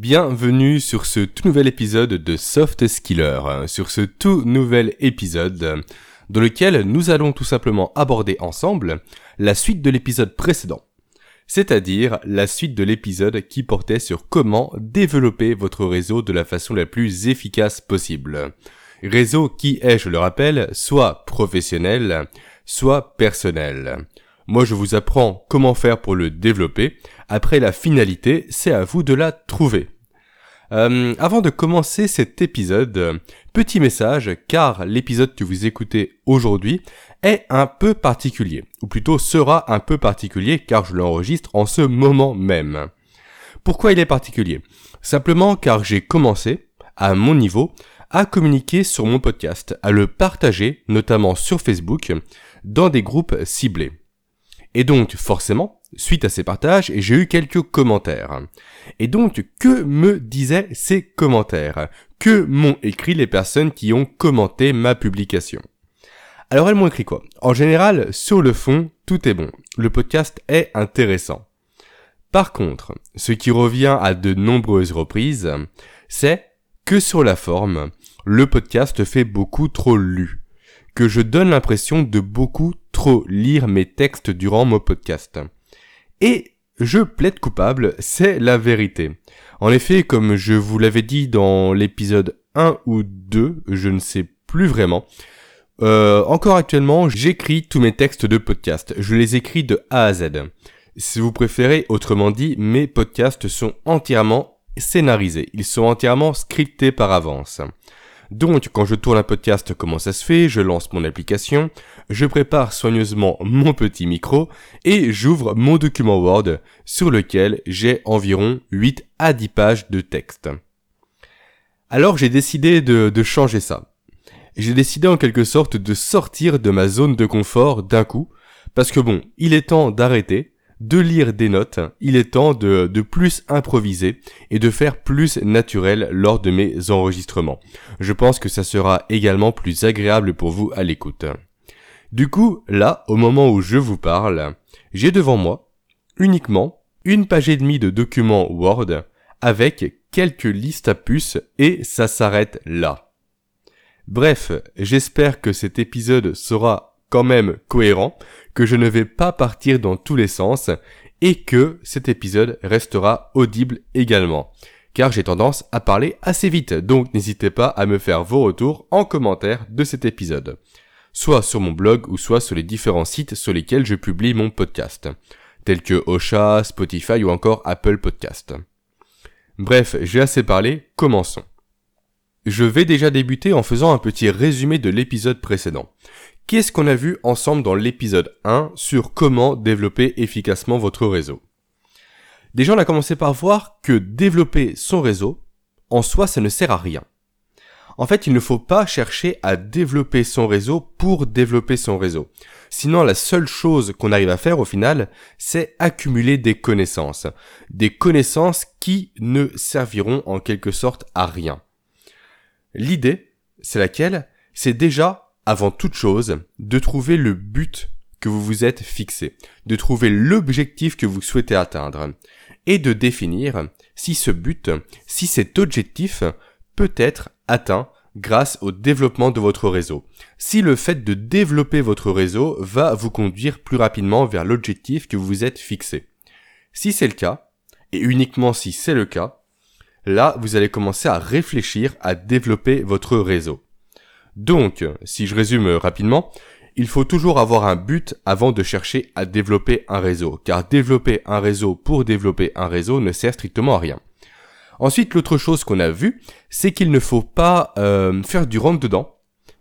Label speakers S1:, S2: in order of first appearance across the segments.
S1: Bienvenue sur ce tout nouvel épisode de Soft Skiller, sur ce tout nouvel épisode dans lequel nous allons tout simplement aborder ensemble la suite de l'épisode précédent, c'est-à-dire la suite de l'épisode qui portait sur comment développer votre réseau de la façon la plus efficace possible. Réseau qui est, je le rappelle, soit professionnel, soit personnel. Moi, je vous apprends comment faire pour le développer. Après la finalité, c'est à vous de la trouver. Euh, avant de commencer cet épisode, petit message, car l'épisode que vous écoutez aujourd'hui est un peu particulier, ou plutôt sera un peu particulier car je l'enregistre en ce moment même. Pourquoi il est particulier? Simplement car j'ai commencé, à mon niveau, à communiquer sur mon podcast, à le partager, notamment sur Facebook, dans des groupes ciblés. Et donc, forcément, suite à ces partages, j'ai eu quelques commentaires. Et donc, que me disaient ces commentaires? Que m'ont écrit les personnes qui ont commenté ma publication? Alors, elles m'ont écrit quoi? En général, sur le fond, tout est bon. Le podcast est intéressant. Par contre, ce qui revient à de nombreuses reprises, c'est que sur la forme, le podcast fait beaucoup trop lu je donne l'impression de beaucoup trop lire mes textes durant mon podcast. Et je plaide coupable, c'est la vérité. En effet, comme je vous l'avais dit dans l'épisode 1 ou 2, je ne sais plus vraiment, euh, encore actuellement, j'écris tous mes textes de podcast. Je les écris de A à Z. Si vous préférez, autrement dit, mes podcasts sont entièrement scénarisés. Ils sont entièrement scriptés par avance. Donc, quand je tourne un podcast, comment ça se fait? Je lance mon application, je prépare soigneusement mon petit micro et j'ouvre mon document Word sur lequel j'ai environ 8 à 10 pages de texte. Alors j'ai décidé de, de changer ça. J'ai décidé en quelque sorte de sortir de ma zone de confort d'un coup, parce que bon, il est temps d'arrêter, de lire des notes, il est temps de, de plus improviser et de faire plus naturel lors de mes enregistrements. Je pense que ça sera également plus agréable pour vous à l'écoute. Du coup, là, au moment où je vous parle, j'ai devant moi uniquement une page et demie de documents Word avec quelques listes à puces et ça s'arrête là. Bref, j'espère que cet épisode sera quand même cohérent, que je ne vais pas partir dans tous les sens et que cet épisode restera audible également. Car j'ai tendance à parler assez vite, donc n'hésitez pas à me faire vos retours en commentaire de cet épisode. Soit sur mon blog ou soit sur les différents sites sur lesquels je publie mon podcast, tels que Ocha, Spotify ou encore Apple Podcast. Bref, j'ai assez parlé, commençons. Je vais déjà débuter en faisant un petit résumé de l'épisode précédent. Qu'est-ce qu'on a vu ensemble dans l'épisode 1 sur comment développer efficacement votre réseau? Déjà, on a commencé par voir que développer son réseau, en soi, ça ne sert à rien. En fait, il ne faut pas chercher à développer son réseau pour développer son réseau. Sinon, la seule chose qu'on arrive à faire au final, c'est accumuler des connaissances. Des connaissances qui ne serviront en quelque sorte à rien. L'idée, c'est laquelle? C'est déjà avant toute chose, de trouver le but que vous vous êtes fixé, de trouver l'objectif que vous souhaitez atteindre, et de définir si ce but, si cet objectif peut être atteint grâce au développement de votre réseau. Si le fait de développer votre réseau va vous conduire plus rapidement vers l'objectif que vous vous êtes fixé. Si c'est le cas, et uniquement si c'est le cas, là vous allez commencer à réfléchir à développer votre réseau. Donc, si je résume rapidement, il faut toujours avoir un but avant de chercher à développer un réseau, car développer un réseau pour développer un réseau ne sert strictement à rien. Ensuite, l'autre chose qu'on a vu, c'est qu'il ne faut pas euh, faire du rentre-dedans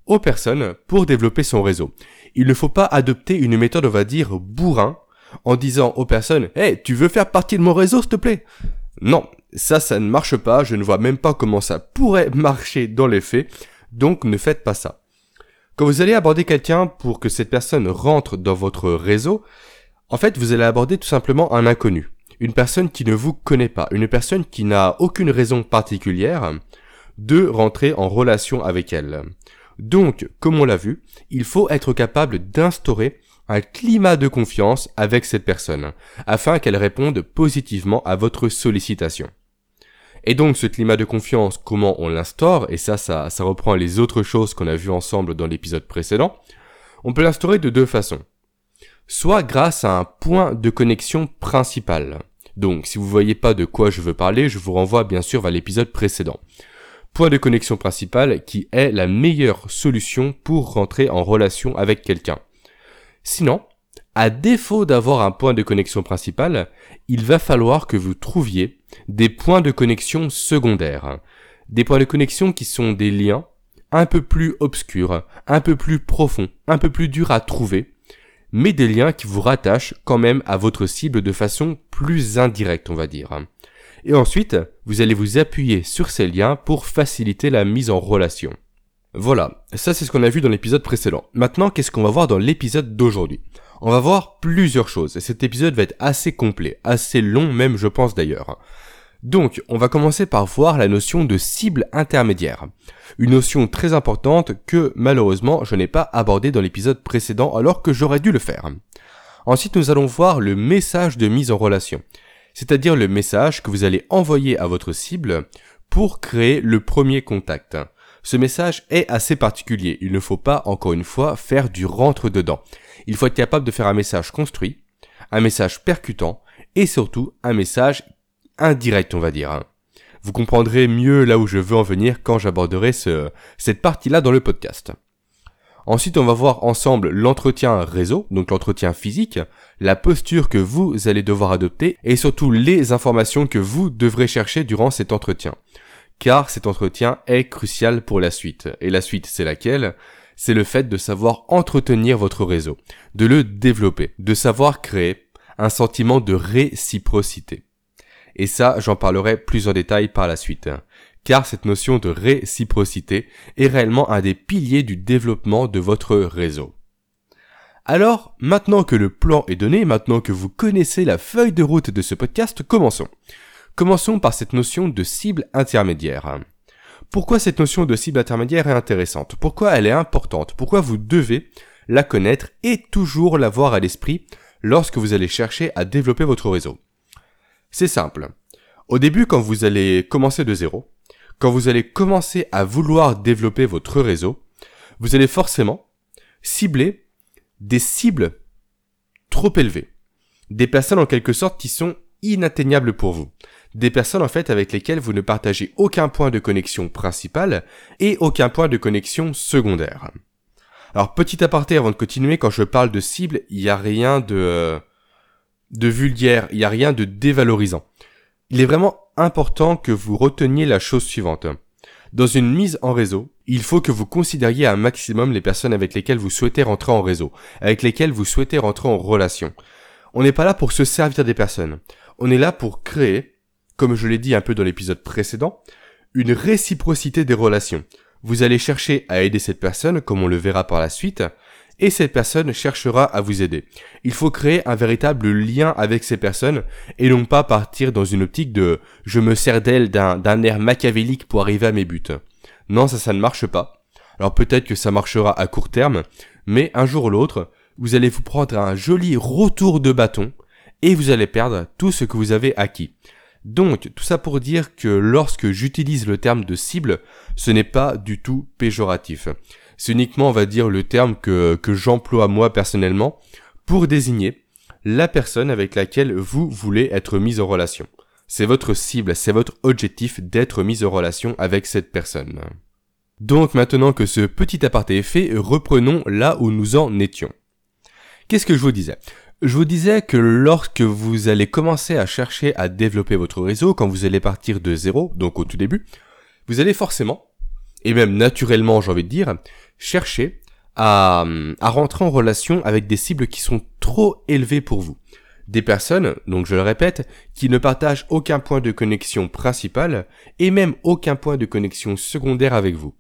S1: aux personnes pour développer son réseau. Il ne faut pas adopter une méthode, on va dire, bourrin, en disant aux personnes, hey, tu veux faire partie de mon réseau, s'il te plaît? Non, ça, ça ne marche pas, je ne vois même pas comment ça pourrait marcher dans les faits. Donc ne faites pas ça. Quand vous allez aborder quelqu'un pour que cette personne rentre dans votre réseau, en fait, vous allez aborder tout simplement un inconnu. Une personne qui ne vous connaît pas. Une personne qui n'a aucune raison particulière de rentrer en relation avec elle. Donc, comme on l'a vu, il faut être capable d'instaurer un climat de confiance avec cette personne, afin qu'elle réponde positivement à votre sollicitation. Et donc ce climat de confiance, comment on l'instaure, et ça, ça, reprend les autres choses qu'on a vues ensemble dans l'épisode précédent, on peut l'instaurer de deux façons. Soit grâce à un point de connexion principal. Donc si vous voyez pas de quoi je veux parler, je vous renvoie bien sûr vers l'épisode précédent. Point de connexion principal qui est la meilleure solution pour rentrer en relation avec quelqu'un. Sinon, à défaut d'avoir un point de connexion principal, il va falloir que vous trouviez des points de connexion secondaires. Des points de connexion qui sont des liens un peu plus obscurs, un peu plus profonds, un peu plus durs à trouver, mais des liens qui vous rattachent quand même à votre cible de façon plus indirecte, on va dire. Et ensuite, vous allez vous appuyer sur ces liens pour faciliter la mise en relation. Voilà, ça c'est ce qu'on a vu dans l'épisode précédent. Maintenant, qu'est-ce qu'on va voir dans l'épisode d'aujourd'hui? On va voir plusieurs choses, et cet épisode va être assez complet, assez long même je pense d'ailleurs. Donc, on va commencer par voir la notion de cible intermédiaire. Une notion très importante que, malheureusement, je n'ai pas abordée dans l'épisode précédent alors que j'aurais dû le faire. Ensuite, nous allons voir le message de mise en relation. C'est-à-dire le message que vous allez envoyer à votre cible pour créer le premier contact. Ce message est assez particulier. Il ne faut pas, encore une fois, faire du rentre-dedans. Il faut être capable de faire un message construit, un message percutant et surtout un message indirect, on va dire. Hein. Vous comprendrez mieux là où je veux en venir quand j'aborderai ce, cette partie-là dans le podcast. Ensuite, on va voir ensemble l'entretien réseau, donc l'entretien physique, la posture que vous allez devoir adopter et surtout les informations que vous devrez chercher durant cet entretien. Car cet entretien est crucial pour la suite. Et la suite, c'est laquelle? C'est le fait de savoir entretenir votre réseau, de le développer, de savoir créer un sentiment de réciprocité. Et ça, j'en parlerai plus en détail par la suite. Car cette notion de réciprocité est réellement un des piliers du développement de votre réseau. Alors, maintenant que le plan est donné, maintenant que vous connaissez la feuille de route de ce podcast, commençons. Commençons par cette notion de cible intermédiaire. Pourquoi cette notion de cible intermédiaire est intéressante? Pourquoi elle est importante? Pourquoi vous devez la connaître et toujours l'avoir à l'esprit lorsque vous allez chercher à développer votre réseau? C'est simple. Au début, quand vous allez commencer de zéro, quand vous allez commencer à vouloir développer votre réseau, vous allez forcément cibler des cibles trop élevées. Des personnes en quelque sorte qui sont inatteignables pour vous. Des personnes en fait avec lesquelles vous ne partagez aucun point de connexion principal et aucun point de connexion secondaire. Alors petit aparté avant de continuer, quand je parle de cible, il n'y a rien de euh, de vulgaire, il n'y a rien de dévalorisant. Il est vraiment important que vous reteniez la chose suivante. Dans une mise en réseau, il faut que vous considériez un maximum les personnes avec lesquelles vous souhaitez rentrer en réseau, avec lesquelles vous souhaitez rentrer en relation. On n'est pas là pour se servir des personnes. On est là pour créer, comme je l'ai dit un peu dans l'épisode précédent, une réciprocité des relations. Vous allez chercher à aider cette personne, comme on le verra par la suite, et cette personne cherchera à vous aider. Il faut créer un véritable lien avec ces personnes et non pas partir dans une optique de je me sers d'elle d'un air machiavélique pour arriver à mes buts. Non, ça, ça ne marche pas. Alors peut-être que ça marchera à court terme, mais un jour ou l'autre, vous allez vous prendre un joli retour de bâton et vous allez perdre tout ce que vous avez acquis. Donc, tout ça pour dire que lorsque j'utilise le terme de cible, ce n'est pas du tout péjoratif. C'est uniquement, on va dire, le terme que, j'emploie moi personnellement pour désigner la personne avec laquelle vous voulez être mis en relation. C'est votre cible, c'est votre objectif d'être mis en relation avec cette personne. Donc maintenant que ce petit aparté est fait, reprenons là où nous en étions. Qu'est-ce que je vous disais? Je vous disais que lorsque vous allez commencer à chercher à développer votre réseau, quand vous allez partir de zéro, donc au tout début, vous allez forcément, et même naturellement j'ai envie de dire, cherchez à, à rentrer en relation avec des cibles qui sont trop élevées pour vous. Des personnes, donc je le répète, qui ne partagent aucun point de connexion principal et même aucun point de connexion secondaire avec vous.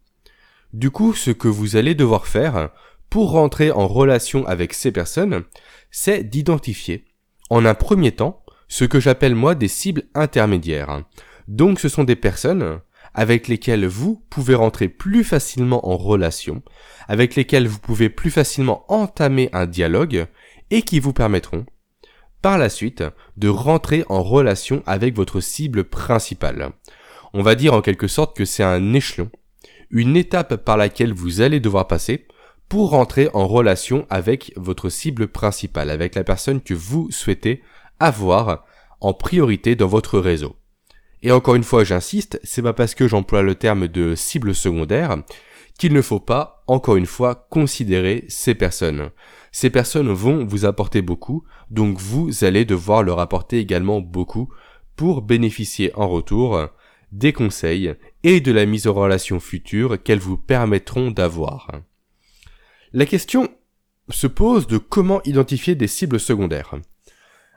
S1: Du coup, ce que vous allez devoir faire pour rentrer en relation avec ces personnes, c'est d'identifier, en un premier temps, ce que j'appelle moi des cibles intermédiaires. Donc ce sont des personnes avec lesquels vous pouvez rentrer plus facilement en relation, avec lesquels vous pouvez plus facilement entamer un dialogue et qui vous permettront par la suite de rentrer en relation avec votre cible principale. On va dire en quelque sorte que c'est un échelon, une étape par laquelle vous allez devoir passer pour rentrer en relation avec votre cible principale, avec la personne que vous souhaitez avoir en priorité dans votre réseau. Et encore une fois, j'insiste, c'est pas parce que j'emploie le terme de cible secondaire qu'il ne faut pas, encore une fois, considérer ces personnes. Ces personnes vont vous apporter beaucoup, donc vous allez devoir leur apporter également beaucoup pour bénéficier en retour des conseils et de la mise en relation future qu'elles vous permettront d'avoir. La question se pose de comment identifier des cibles secondaires.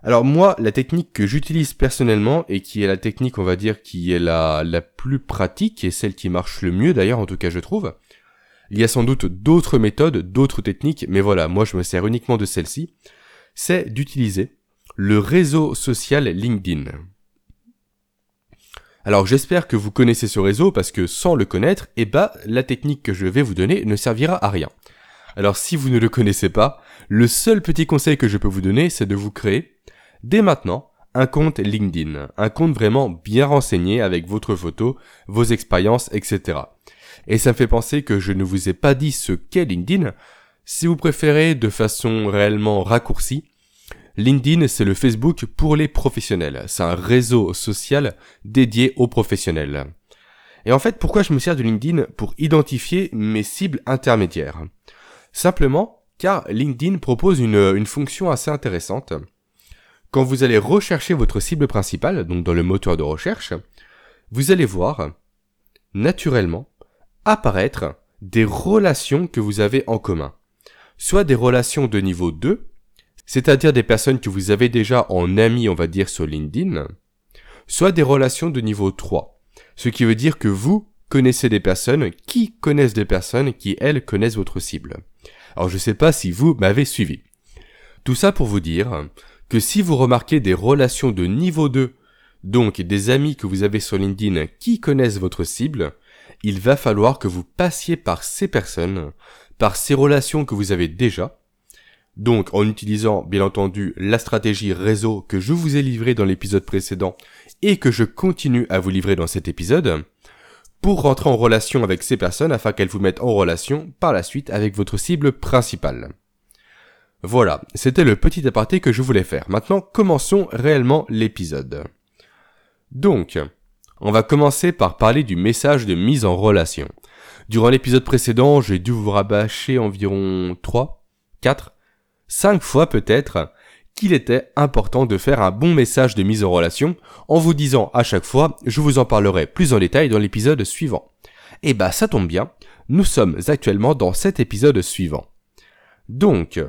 S1: Alors moi, la technique que j'utilise personnellement et qui est la technique, on va dire, qui est la, plus pratique et celle qui marche le mieux d'ailleurs, en tout cas je trouve, il y a sans doute d'autres méthodes, d'autres techniques, mais voilà, moi je me sers uniquement de celle-ci, c'est d'utiliser le réseau social LinkedIn. Alors j'espère que vous connaissez ce réseau parce que sans le connaître, eh bah la technique que je vais vous donner ne servira à rien. Alors si vous ne le connaissez pas, le seul petit conseil que je peux vous donner, c'est de vous créer, dès maintenant, un compte LinkedIn, un compte vraiment bien renseigné avec votre photo, vos expériences, etc. Et ça me fait penser que je ne vous ai pas dit ce qu'est LinkedIn. Si vous préférez de façon réellement raccourcie, LinkedIn c'est le Facebook pour les professionnels. C'est un réseau social dédié aux professionnels. Et en fait, pourquoi je me sers de LinkedIn pour identifier mes cibles intermédiaires? Simplement car LinkedIn propose une, une fonction assez intéressante. Quand vous allez rechercher votre cible principale, donc dans le moteur de recherche, vous allez voir naturellement apparaître des relations que vous avez en commun. Soit des relations de niveau 2, c'est-à-dire des personnes que vous avez déjà en amis, on va dire, sur LinkedIn, soit des relations de niveau 3, ce qui veut dire que vous connaissez des personnes qui connaissent des personnes qui, elles, connaissent votre cible. Alors je ne sais pas si vous m'avez suivi. Tout ça pour vous dire que si vous remarquez des relations de niveau 2, donc des amis que vous avez sur LinkedIn qui connaissent votre cible, il va falloir que vous passiez par ces personnes, par ces relations que vous avez déjà, donc en utilisant bien entendu la stratégie réseau que je vous ai livrée dans l'épisode précédent et que je continue à vous livrer dans cet épisode, pour rentrer en relation avec ces personnes afin qu'elles vous mettent en relation par la suite avec votre cible principale. Voilà, c'était le petit aparté que je voulais faire. Maintenant, commençons réellement l'épisode. Donc, on va commencer par parler du message de mise en relation. Durant l'épisode précédent, j'ai dû vous rabâcher environ 3, 4, 5 fois peut-être qu'il était important de faire un bon message de mise en relation en vous disant à chaque fois, je vous en parlerai plus en détail dans l'épisode suivant. Et eh bah ça tombe bien, nous sommes actuellement dans cet épisode suivant. Donc,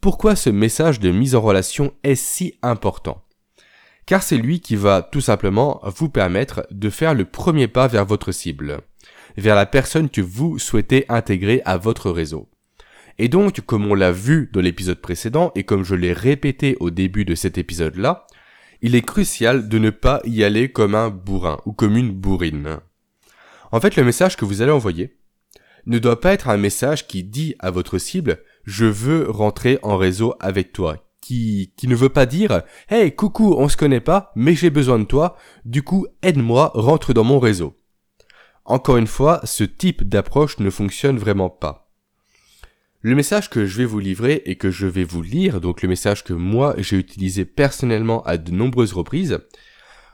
S1: pourquoi ce message de mise en relation est si important? Car c'est lui qui va tout simplement vous permettre de faire le premier pas vers votre cible, vers la personne que vous souhaitez intégrer à votre réseau. Et donc, comme on l'a vu dans l'épisode précédent et comme je l'ai répété au début de cet épisode-là, il est crucial de ne pas y aller comme un bourrin ou comme une bourrine. En fait, le message que vous allez envoyer ne doit pas être un message qui dit à votre cible je veux rentrer en réseau avec toi, qui, qui ne veut pas dire Hey, coucou, on se connaît pas, mais j'ai besoin de toi, du coup, aide-moi, rentre dans mon réseau. Encore une fois, ce type d'approche ne fonctionne vraiment pas. Le message que je vais vous livrer et que je vais vous lire, donc le message que moi j'ai utilisé personnellement à de nombreuses reprises,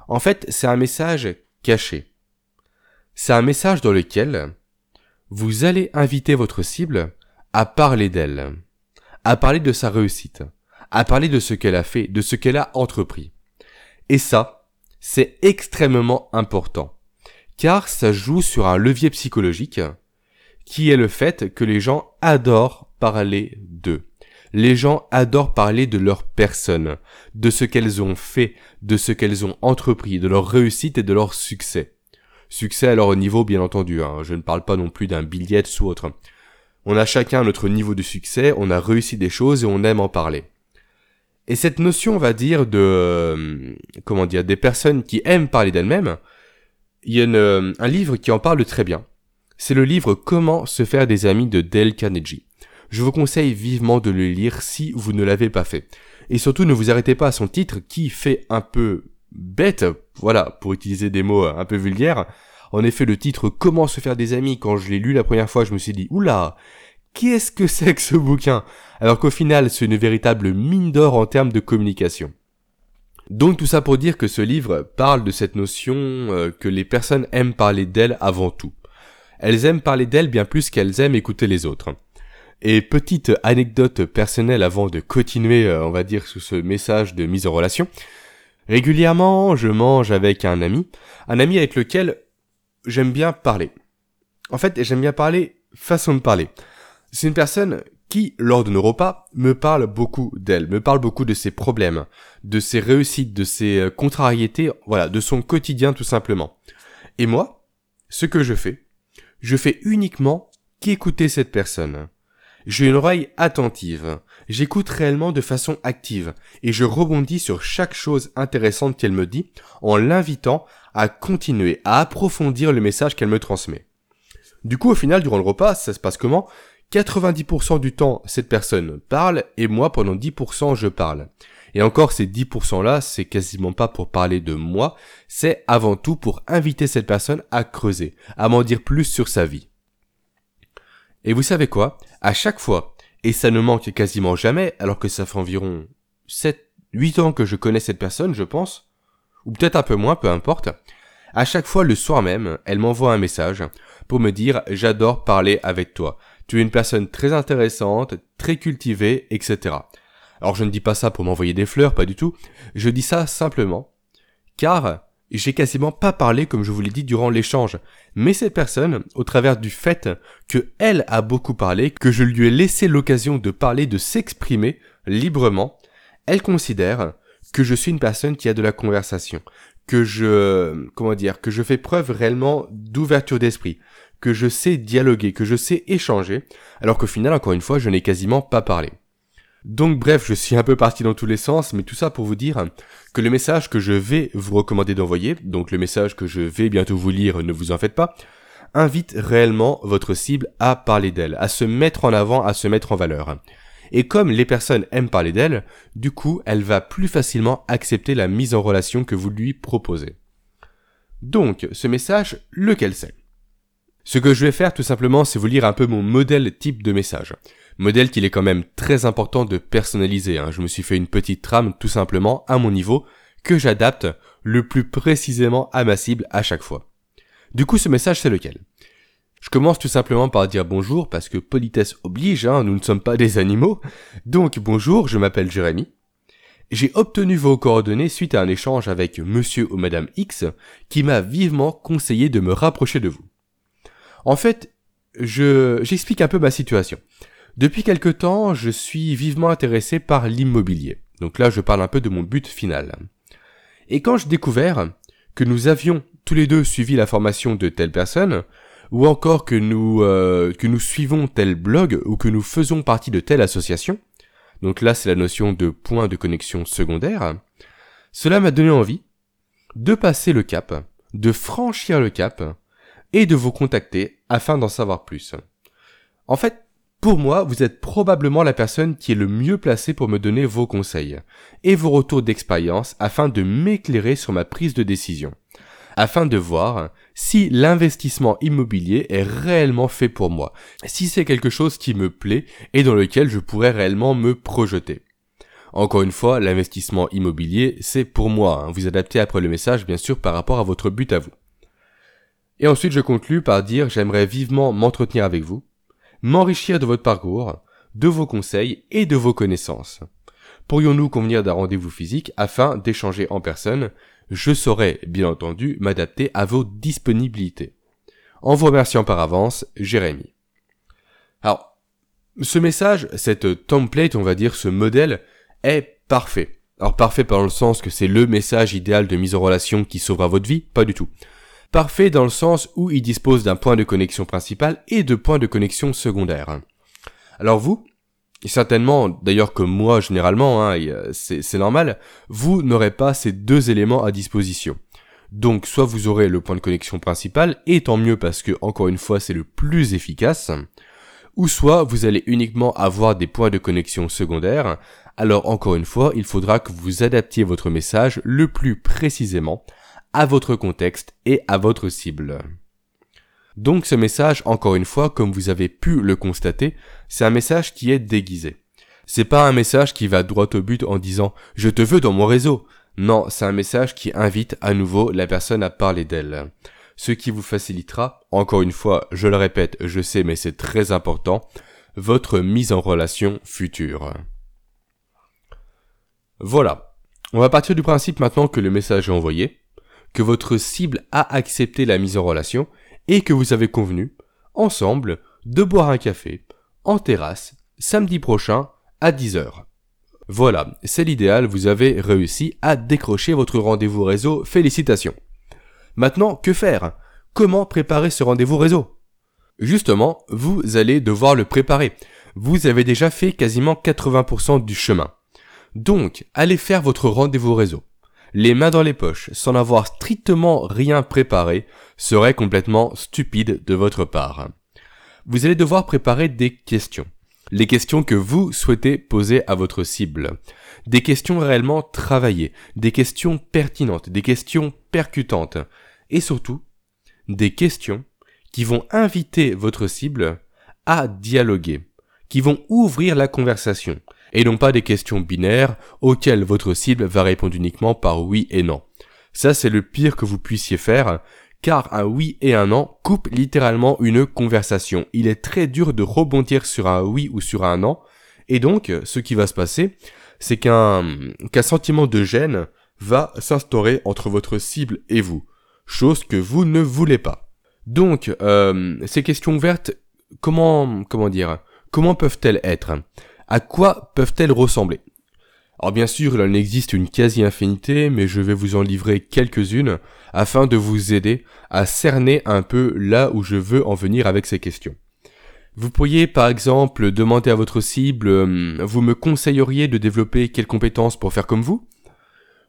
S1: en fait, c'est un message caché. C'est un message dans lequel vous allez inviter votre cible à parler d'elle, à parler de sa réussite, à parler de ce qu'elle a fait, de ce qu'elle a entrepris. Et ça, c'est extrêmement important, car ça joue sur un levier psychologique, qui est le fait que les gens adorent parler d'eux. Les gens adorent parler de leur personne, de ce qu'elles ont fait, de ce qu'elles ont entrepris, de leur réussite et de leur succès. Succès à leur niveau, bien entendu, hein. je ne parle pas non plus d'un billet ou autre. On a chacun notre niveau de succès, on a réussi des choses et on aime en parler. Et cette notion, on va dire, de euh, comment dire, des personnes qui aiment parler d'elles-mêmes, il y a euh, un livre qui en parle très bien. C'est le livre Comment se faire des amis de Dale Carnegie. Je vous conseille vivement de le lire si vous ne l'avez pas fait. Et surtout, ne vous arrêtez pas à son titre qui fait un peu bête, voilà, pour utiliser des mots un peu vulgaires. En effet, le titre Comment se faire des amis, quand je l'ai lu la première fois, je me suis dit, oula, qu'est-ce que c'est que ce bouquin? Alors qu'au final, c'est une véritable mine d'or en termes de communication. Donc tout ça pour dire que ce livre parle de cette notion euh, que les personnes aiment parler d'elles avant tout. Elles aiment parler d'elles bien plus qu'elles aiment écouter les autres. Et petite anecdote personnelle avant de continuer, euh, on va dire, sous ce message de mise en relation. Régulièrement, je mange avec un ami, un ami avec lequel j'aime bien parler. En fait, j'aime bien parler façon de parler. C'est une personne qui, lors de nos repas, me parle beaucoup d'elle, me parle beaucoup de ses problèmes, de ses réussites, de ses euh, contrariétés, voilà, de son quotidien tout simplement. Et moi, ce que je fais, je fais uniquement qu'écouter cette personne. J'ai une oreille attentive, j'écoute réellement de façon active, et je rebondis sur chaque chose intéressante qu'elle me dit, en l'invitant à continuer, à approfondir le message qu'elle me transmet. Du coup, au final, durant le repas, ça se passe comment? 90% du temps, cette personne parle, et moi, pendant 10%, je parle. Et encore, ces 10% là, c'est quasiment pas pour parler de moi, c'est avant tout pour inviter cette personne à creuser, à m'en dire plus sur sa vie. Et vous savez quoi? À chaque fois, et ça ne manque quasiment jamais, alors que ça fait environ 7, 8 ans que je connais cette personne, je pense, ou peut-être un peu moins, peu importe, à chaque fois le soir même, elle m'envoie un message pour me dire j'adore parler avec toi. Tu es une personne très intéressante, très cultivée, etc. Alors je ne dis pas ça pour m'envoyer des fleurs, pas du tout. Je dis ça simplement car j'ai quasiment pas parlé comme je vous l'ai dit durant l'échange. Mais cette personne, au travers du fait que elle a beaucoup parlé, que je lui ai laissé l'occasion de parler, de s'exprimer librement, elle considère que je suis une personne qui a de la conversation, que je, comment dire, que je fais preuve réellement d'ouverture d'esprit, que je sais dialoguer, que je sais échanger, alors qu'au final, encore une fois, je n'ai quasiment pas parlé. Donc bref, je suis un peu parti dans tous les sens, mais tout ça pour vous dire que le message que je vais vous recommander d'envoyer, donc le message que je vais bientôt vous lire, ne vous en faites pas, invite réellement votre cible à parler d'elle, à se mettre en avant, à se mettre en valeur. Et comme les personnes aiment parler d'elle, du coup, elle va plus facilement accepter la mise en relation que vous lui proposez. Donc, ce message, lequel c'est? Ce que je vais faire tout simplement, c'est vous lire un peu mon modèle type de message. Modèle qu'il est quand même très important de personnaliser. Hein. Je me suis fait une petite trame tout simplement à mon niveau que j'adapte le plus précisément à ma cible à chaque fois. Du coup, ce message, c'est lequel? Je commence tout simplement par dire bonjour parce que politesse oblige, hein, nous ne sommes pas des animaux. Donc bonjour, je m'appelle Jérémy. J'ai obtenu vos coordonnées suite à un échange avec monsieur ou madame X qui m'a vivement conseillé de me rapprocher de vous. En fait, je, j'explique un peu ma situation. Depuis quelque temps, je suis vivement intéressé par l'immobilier. Donc là, je parle un peu de mon but final. Et quand j'ai découvert que nous avions tous les deux suivi la formation de telle personne, ou encore que nous euh, que nous suivons tel blog ou que nous faisons partie de telle association, donc là c'est la notion de point de connexion secondaire, cela m'a donné envie de passer le cap, de franchir le cap et de vous contacter afin d'en savoir plus. En fait, pour moi, vous êtes probablement la personne qui est le mieux placée pour me donner vos conseils et vos retours d'expérience afin de m'éclairer sur ma prise de décision, afin de voir si l'investissement immobilier est réellement fait pour moi, si c'est quelque chose qui me plaît et dans lequel je pourrais réellement me projeter. Encore une fois, l'investissement immobilier, c'est pour moi. Hein. Vous adaptez après le message, bien sûr, par rapport à votre but à vous. Et ensuite, je conclus par dire j'aimerais vivement m'entretenir avec vous, m'enrichir de votre parcours, de vos conseils et de vos connaissances. Pourrions-nous convenir d'un rendez-vous physique afin d'échanger en personne? Je saurais, bien entendu, m'adapter à vos disponibilités. En vous remerciant par avance, Jérémy. Alors, ce message, cette template, on va dire, ce modèle, est parfait. Alors parfait dans le sens que c'est le message idéal de mise en relation qui sauvera votre vie? Pas du tout. Parfait dans le sens où il dispose d'un point de connexion principal et de points de connexion secondaires. Alors vous, certainement, d'ailleurs comme moi généralement, hein, euh, c'est normal, vous n'aurez pas ces deux éléments à disposition. Donc soit vous aurez le point de connexion principal, et tant mieux parce que encore une fois c'est le plus efficace, ou soit vous allez uniquement avoir des points de connexion secondaires, alors encore une fois, il faudra que vous adaptiez votre message le plus précisément à votre contexte et à votre cible. Donc ce message, encore une fois, comme vous avez pu le constater, c'est un message qui est déguisé. C'est pas un message qui va droit au but en disant je te veux dans mon réseau. Non, c'est un message qui invite à nouveau la personne à parler d'elle. Ce qui vous facilitera, encore une fois, je le répète, je sais mais c'est très important, votre mise en relation future. Voilà. On va partir du principe maintenant que le message est envoyé, que votre cible a accepté la mise en relation et que vous avez convenu, ensemble, de boire un café, en terrasse, samedi prochain, à 10h. Voilà, c'est l'idéal, vous avez réussi à décrocher votre rendez-vous réseau, félicitations. Maintenant, que faire? Comment préparer ce rendez-vous réseau? Justement, vous allez devoir le préparer. Vous avez déjà fait quasiment 80% du chemin. Donc, allez faire votre rendez-vous réseau. Les mains dans les poches, sans avoir strictement rien préparé, serait complètement stupide de votre part. Vous allez devoir préparer des questions. Les questions que vous souhaitez poser à votre cible. Des questions réellement travaillées, des questions pertinentes, des questions percutantes. Et surtout, des questions qui vont inviter votre cible à dialoguer, qui vont ouvrir la conversation, et non pas des questions binaires auxquelles votre cible va répondre uniquement par oui et non. Ça, c'est le pire que vous puissiez faire, car un oui et un non coupe littéralement une conversation. Il est très dur de rebondir sur un oui ou sur un non, et donc, ce qui va se passer, c'est qu'un qu'un sentiment de gêne va s'instaurer entre votre cible et vous, chose que vous ne voulez pas. Donc, euh, ces questions ouvertes, comment, comment dire, comment peuvent-elles être? À quoi peuvent-elles ressembler? Alors bien sûr, il en existe une quasi-infinité, mais je vais vous en livrer quelques-unes afin de vous aider à cerner un peu là où je veux en venir avec ces questions. Vous pourriez par exemple demander à votre cible hum, Vous me conseilleriez de développer quelles compétences pour faire comme vous?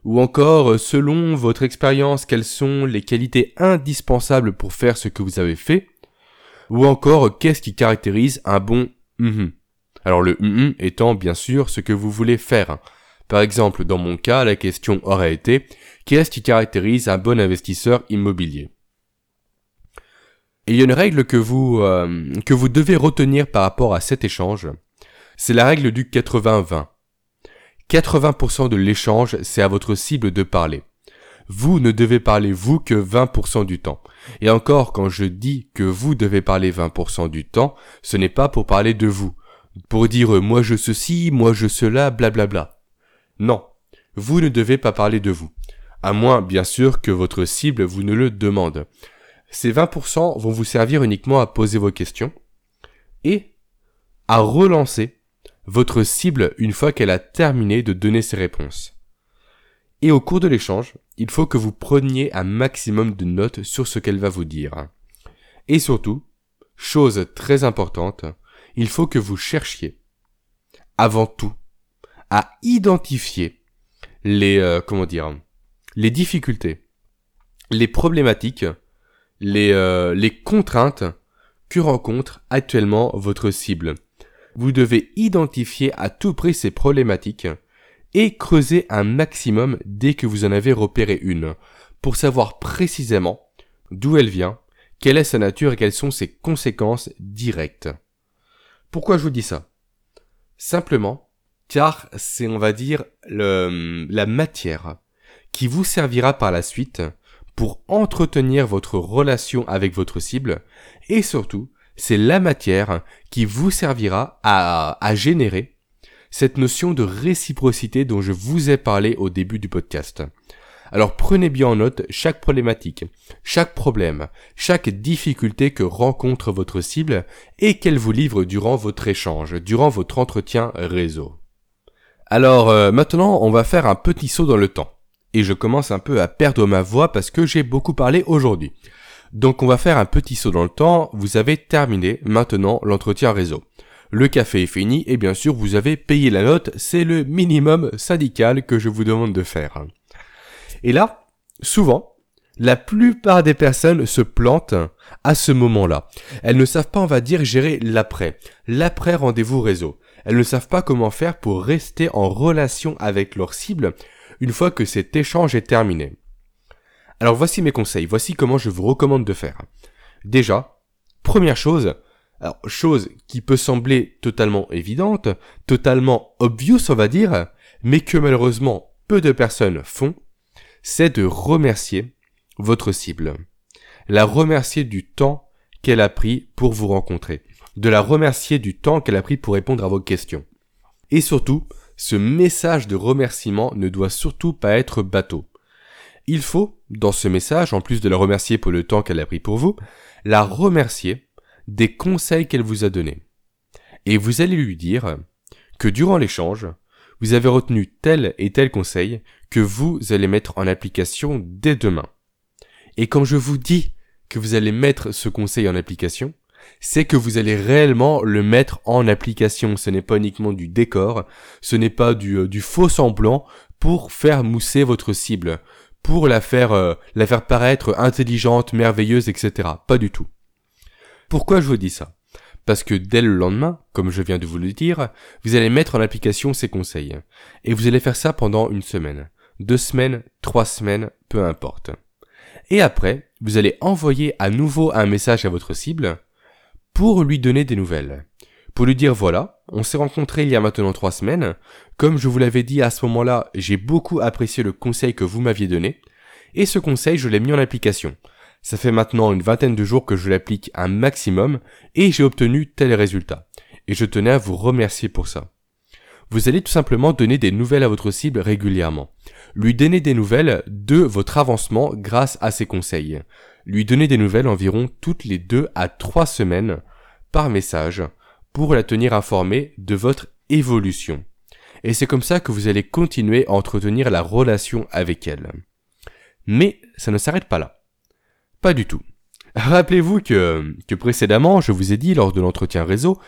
S1: Ou encore, selon votre expérience, quelles sont les qualités indispensables pour faire ce que vous avez fait? Ou encore, qu'est-ce qui caractérise un bon mm alors le mm étant bien sûr ce que vous voulez faire. Par exemple, dans mon cas, la question aurait été qu'est-ce qui caractérise un bon investisseur immobilier? Et il y a une règle que vous, euh, que vous devez retenir par rapport à cet échange. C'est la règle du 80-20. 80% de l'échange, c'est à votre cible de parler. Vous ne devez parler vous que 20% du temps. Et encore, quand je dis que vous devez parler 20% du temps, ce n'est pas pour parler de vous pour dire euh, moi je ceci, moi je cela, blablabla. Bla bla. Non, vous ne devez pas parler de vous, à moins bien sûr que votre cible vous ne le demande. Ces 20% vont vous servir uniquement à poser vos questions et à relancer votre cible une fois qu'elle a terminé de donner ses réponses. Et au cours de l'échange, il faut que vous preniez un maximum de notes sur ce qu'elle va vous dire. Et surtout, chose très importante, il faut que vous cherchiez, avant tout, à identifier les, euh, comment dire, les difficultés, les problématiques, les, euh, les contraintes que rencontre actuellement votre cible. Vous devez identifier à tout prix ces problématiques et creuser un maximum dès que vous en avez repéré une, pour savoir précisément d'où elle vient, quelle est sa nature et quelles sont ses conséquences directes. Pourquoi je vous dis ça? Simplement car c'est, on va dire, la matière qui vous servira par la suite pour entretenir votre relation avec votre cible et surtout, c'est la matière qui vous servira à, à générer cette notion de réciprocité dont je vous ai parlé au début du podcast. Alors prenez bien en note chaque problématique, chaque problème, chaque difficulté que rencontre votre cible et qu'elle vous livre durant votre échange, durant votre entretien réseau. Alors euh, maintenant, on va faire un petit saut dans le temps. Et je commence un peu à perdre ma voix parce que j'ai beaucoup parlé aujourd'hui. Donc on va faire un petit saut dans le temps, vous avez terminé maintenant l'entretien réseau. Le café est fini et bien sûr vous avez payé la note, c'est le minimum syndical que je vous demande de faire. Et là, souvent, La plupart des personnes se plantent à ce moment-là. Elles ne savent pas, on va dire, gérer l'après. L'après rendez-vous réseau. Elles ne savent pas comment faire pour rester en relation avec leur cible une fois que cet échange est terminé. Alors voici mes conseils, voici comment je vous recommande de faire. Déjà, première chose, chose qui peut sembler totalement évidente, totalement obvious on va dire, mais que malheureusement peu de personnes font, c'est de remercier votre cible. La remercier du temps qu'elle a pris pour vous rencontrer. De la remercier du temps qu'elle a pris pour répondre à vos questions. Et surtout, ce message de remerciement ne doit surtout pas être bateau. Il faut, dans ce message, en plus de la remercier pour le temps qu'elle a pris pour vous, la remercier des conseils qu'elle vous a donnés. Et vous allez lui dire que durant l'échange, vous avez retenu tel et tel conseil que vous allez mettre en application dès demain. Et quand je vous dis que vous allez mettre ce conseil en application, c'est que vous allez réellement le mettre en application. Ce n'est pas uniquement du décor, ce n'est pas du, euh, faux semblant pour faire mousser votre cible pour la faire, euh, la faire paraître intelligente, merveilleuse, etc. Pas du tout. Pourquoi je vous dis ça? Parce que dès le lendemain, comme je viens de vous le dire, vous allez mettre en application ces conseils. Et vous allez faire ça pendant une semaine, deux semaines, trois semaines, peu importe. Et après, vous allez envoyer à nouveau un message à votre cible pour lui donner des nouvelles. Pour lui dire voilà, on s'est rencontrés il y a maintenant trois semaines, comme je vous l'avais dit à ce moment-là, j'ai beaucoup apprécié le conseil que vous m'aviez donné, et ce conseil, je l'ai mis en application. Ça fait maintenant une vingtaine de jours que je l'applique un maximum, et j'ai obtenu tel résultat. Et je tenais à vous remercier pour ça. Vous allez tout simplement donner des nouvelles à votre cible régulièrement. Lui donner des nouvelles de votre avancement grâce à ses conseils. Lui donner des nouvelles environ toutes les deux à trois semaines par message pour la tenir informée de votre évolution et c'est comme ça que vous allez continuer à entretenir la relation avec elle. Mais ça ne s'arrête pas là. Pas du tout. Rappelez-vous que, que précédemment, je vous ai dit lors de l'entretien réseau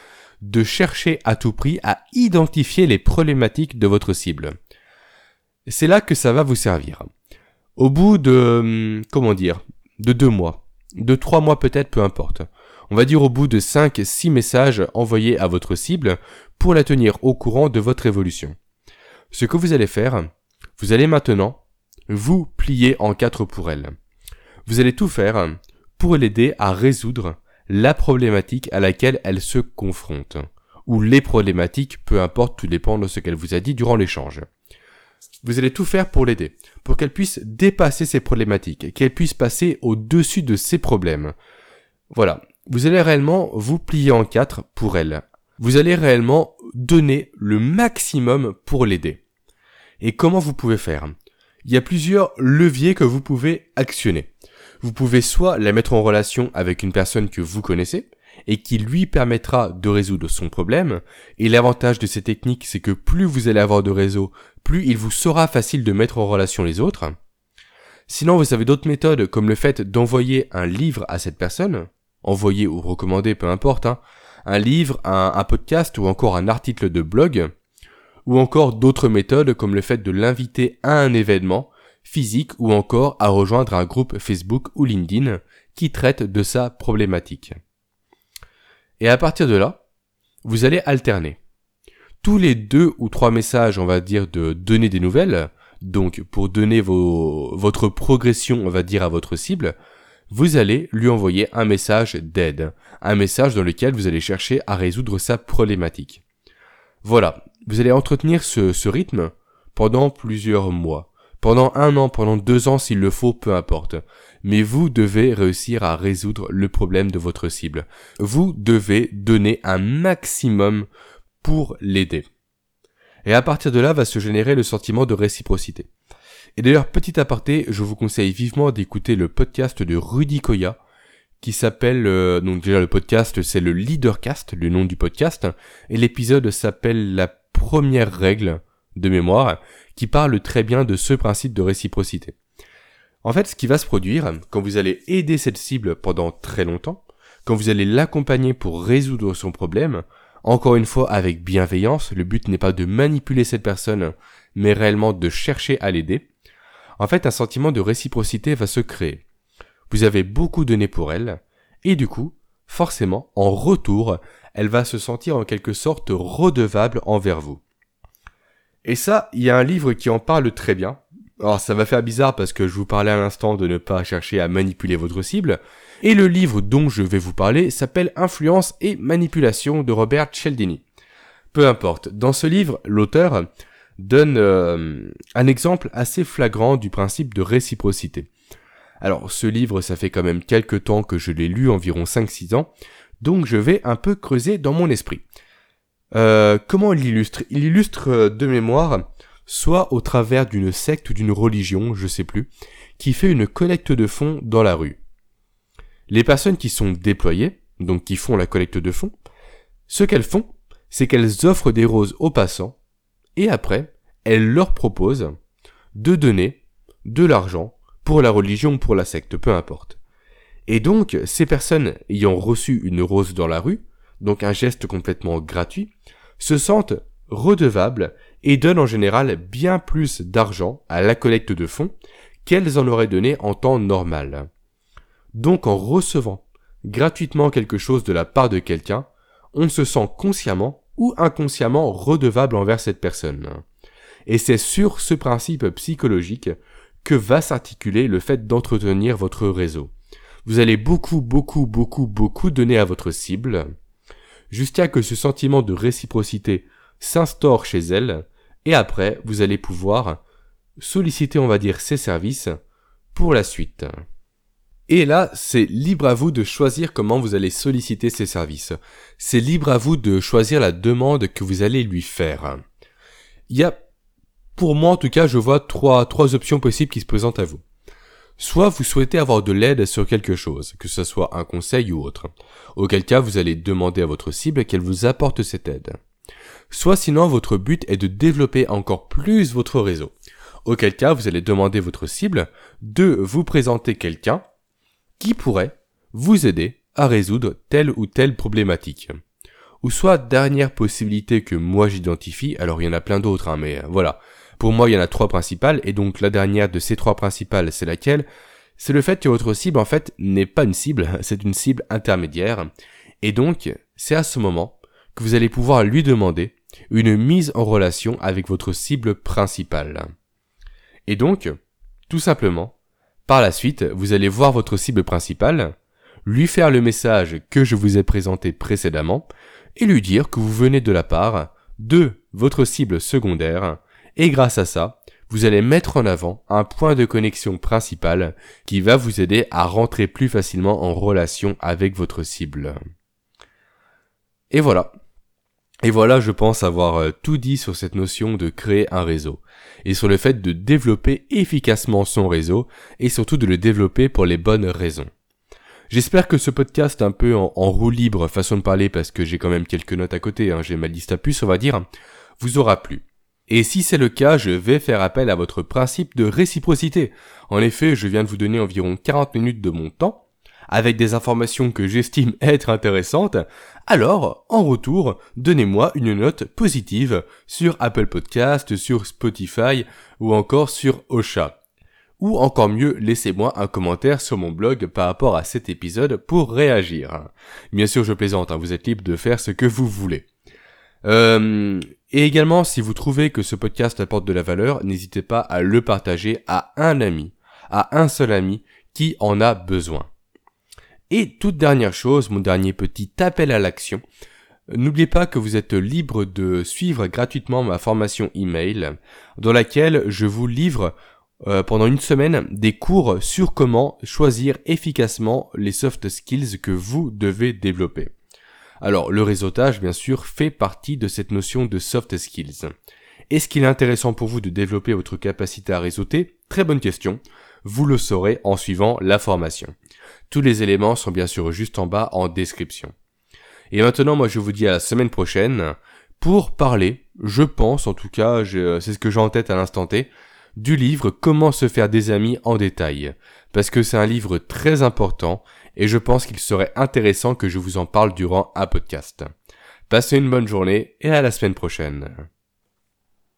S1: de chercher à tout prix à identifier les problématiques de votre cible. C'est là que ça va vous servir. Au bout de, comment dire, de deux mois, de trois mois peut-être, peu importe. On va dire au bout de 5-6 messages envoyés à votre cible, pour la tenir au courant de votre évolution. Ce que vous allez faire, vous allez maintenant vous plier en quatre pour elle. Vous allez tout faire pour l'aider à résoudre la problématique à laquelle elle se confronte. Ou les problématiques, peu importe, tout dépend de ce qu'elle vous a dit durant l'échange. Vous allez tout faire pour l'aider, pour qu'elle puisse dépasser ses problématiques, qu'elle puisse passer au-dessus de ses problèmes. Voilà, vous allez réellement vous plier en quatre pour elle, vous allez réellement donner le maximum pour l'aider. Et comment vous pouvez faire? Il y a plusieurs leviers que vous pouvez actionner. Vous pouvez soit la mettre en relation avec une personne que vous connaissez et qui lui permettra de résoudre son problème. Et l'avantage de ces techniques, c'est que plus vous allez avoir de réseau, plus il vous sera facile de mettre en relation les autres. Sinon, vous avez d'autres méthodes comme le fait d'envoyer un livre à cette personne, envoyer ou recommander, peu importe, hein, un livre, un, podcast ou encore un article de blog, ou encore d'autres méthodes comme le fait de l'inviter à un événement physique ou encore à rejoindre un groupe Facebook ou LinkedIn qui traite de sa problématique. Et à partir de là, vous allez alterner. Tous les deux ou trois messages, on va dire, de donner des nouvelles, donc pour donner votre progression, on va dire, à votre cible, vous allez lui envoyer un message d'aide, un message dans lequel vous allez chercher à résoudre sa problématique. Voilà, vous allez entretenir ce rythme pendant plusieurs mois, pendant un an, pendant deux ans s'il le faut, peu importe. Mais vous devez réussir à résoudre le problème de votre cible. Vous devez donner un maximum pour l'aider. Et à partir de là va se générer le sentiment de réciprocité. Et d'ailleurs, petit aparté, je vous conseille vivement d'écouter le podcast de Rudy Koya, qui s'appelle, euh, donc déjà le podcast c'est le Leadercast, le nom du podcast, et l'épisode s'appelle La première règle de mémoire, qui parle très bien de ce principe de réciprocité. En fait, ce qui va se produire, quand vous allez aider cette cible pendant très longtemps, quand vous allez l'accompagner pour résoudre son problème, encore une fois avec bienveillance, le but n'est pas de manipuler cette personne, mais réellement de chercher à l'aider, en fait, un sentiment de réciprocité va se créer. Vous avez beaucoup donné pour elle, et du coup, forcément, en retour, elle va se sentir en quelque sorte redevable envers vous. Et ça, il y a un livre qui en parle très bien. Alors ça va faire bizarre parce que je vous parlais à l'instant de ne pas chercher à manipuler votre cible, et le livre dont je vais vous parler s'appelle Influence et manipulation de Robert Cialdini. Peu importe, dans ce livre, l'auteur donne euh, un exemple assez flagrant du principe de réciprocité. Alors ce livre, ça fait quand même quelques temps que je l'ai lu, environ 5-6 ans, donc je vais un peu creuser dans mon esprit. Euh, comment il illustre Il illustre euh, de mémoire, soit au travers d'une secte ou d'une religion, je sais plus, qui fait une collecte de fonds dans la rue. Les personnes qui sont déployées, donc qui font la collecte de fonds, ce qu'elles font, c'est qu'elles offrent des roses aux passants, et après, elles leur proposent de donner de l'argent pour la religion ou pour la secte, peu importe. Et donc, ces personnes ayant reçu une rose dans la rue, donc un geste complètement gratuit, se sentent redevables et donnent en général bien plus d'argent à la collecte de fonds qu'elles en auraient donné en temps normal. Donc en recevant gratuitement quelque chose de la part de quelqu'un, on se sent consciemment ou inconsciemment redevable envers cette personne. Et c'est sur ce principe psychologique que va s'articuler le fait d'entretenir votre réseau. Vous allez beaucoup, beaucoup, beaucoup, beaucoup donner à votre cible, jusqu'à que ce sentiment de réciprocité s'instaure chez elle, et après, vous allez pouvoir solliciter, on va dire, ses services pour la suite. Et là, c'est libre à vous de choisir comment vous allez solliciter ses services. C'est libre à vous de choisir la demande que vous allez lui faire. Il y a, pour moi en tout cas, je vois trois, trois options possibles qui se présentent à vous. Soit vous souhaitez avoir de l'aide sur quelque chose, que ce soit un conseil ou autre, auquel cas vous allez demander à votre cible qu'elle vous apporte cette aide. Soit sinon votre but est de développer encore plus votre réseau, auquel cas vous allez demander à votre cible de vous présenter quelqu'un qui pourrait vous aider à résoudre telle ou telle problématique. Ou soit dernière possibilité que moi j'identifie, alors il y en a plein d'autres, hein, mais voilà, pour moi, il y en a trois principales, et donc la dernière de ces trois principales, c'est laquelle? C'est le fait que votre cible, en fait, n'est pas une cible, c'est une cible intermédiaire. Et donc, c'est à ce moment que vous allez pouvoir lui demander une mise en relation avec votre cible principale. Et donc, tout simplement, par la suite, vous allez voir votre cible principale, lui faire le message que je vous ai présenté précédemment, et lui dire que vous venez de la part de votre cible secondaire, et grâce à ça, vous allez mettre en avant un point de connexion principal qui va vous aider à rentrer plus facilement en relation avec votre cible. Et voilà. Et voilà, je pense avoir euh, tout dit sur cette notion de créer un réseau, et sur le fait de développer efficacement son réseau, et surtout de le développer pour les bonnes raisons. J'espère que ce podcast un peu en, roue libre, façon de parler, parce que j'ai quand même quelques notes à côté, hein, j'ai ma liste à puce, on va dire, vous aura plu. Et si c'est le cas, je vais faire appel à votre principe de réciprocité. En effet, je viens de vous donner environ 40 minutes de mon temps, avec des informations que j'estime être intéressantes, alors, en retour, donnez-moi une note positive sur Apple Podcast, sur Spotify ou encore sur Ocha. Ou encore mieux, laissez-moi un commentaire sur mon blog par rapport à cet épisode pour réagir. Bien sûr, je plaisante, hein, vous êtes libre de faire ce que vous voulez. Euh, et également, si vous trouvez que ce podcast apporte de la valeur, n'hésitez pas à le partager à un ami, à un seul ami qui en a besoin. Et toute dernière chose, mon dernier petit appel à l'action, N'oubliez pas que vous êtes libre de suivre gratuitement ma formation email dans laquelle je vous livre euh, pendant une semaine des cours sur comment choisir efficacement les soft skills que vous devez développer. Alors, le réseautage, bien sûr, fait partie de cette notion de soft skills. Est-ce qu'il est intéressant pour vous de développer votre capacité à réseauter? Très bonne question. Vous le saurez en suivant la formation. Tous les éléments sont bien sûr juste en bas en description. Et maintenant, moi, je vous dis à la semaine prochaine pour parler, je pense en tout cas, c'est ce que j'ai en tête à l'instant T, du livre Comment se faire des amis en détail. Parce que c'est un livre très important et je pense qu'il serait intéressant que je vous en parle durant un podcast. Passez une bonne journée et à la semaine prochaine.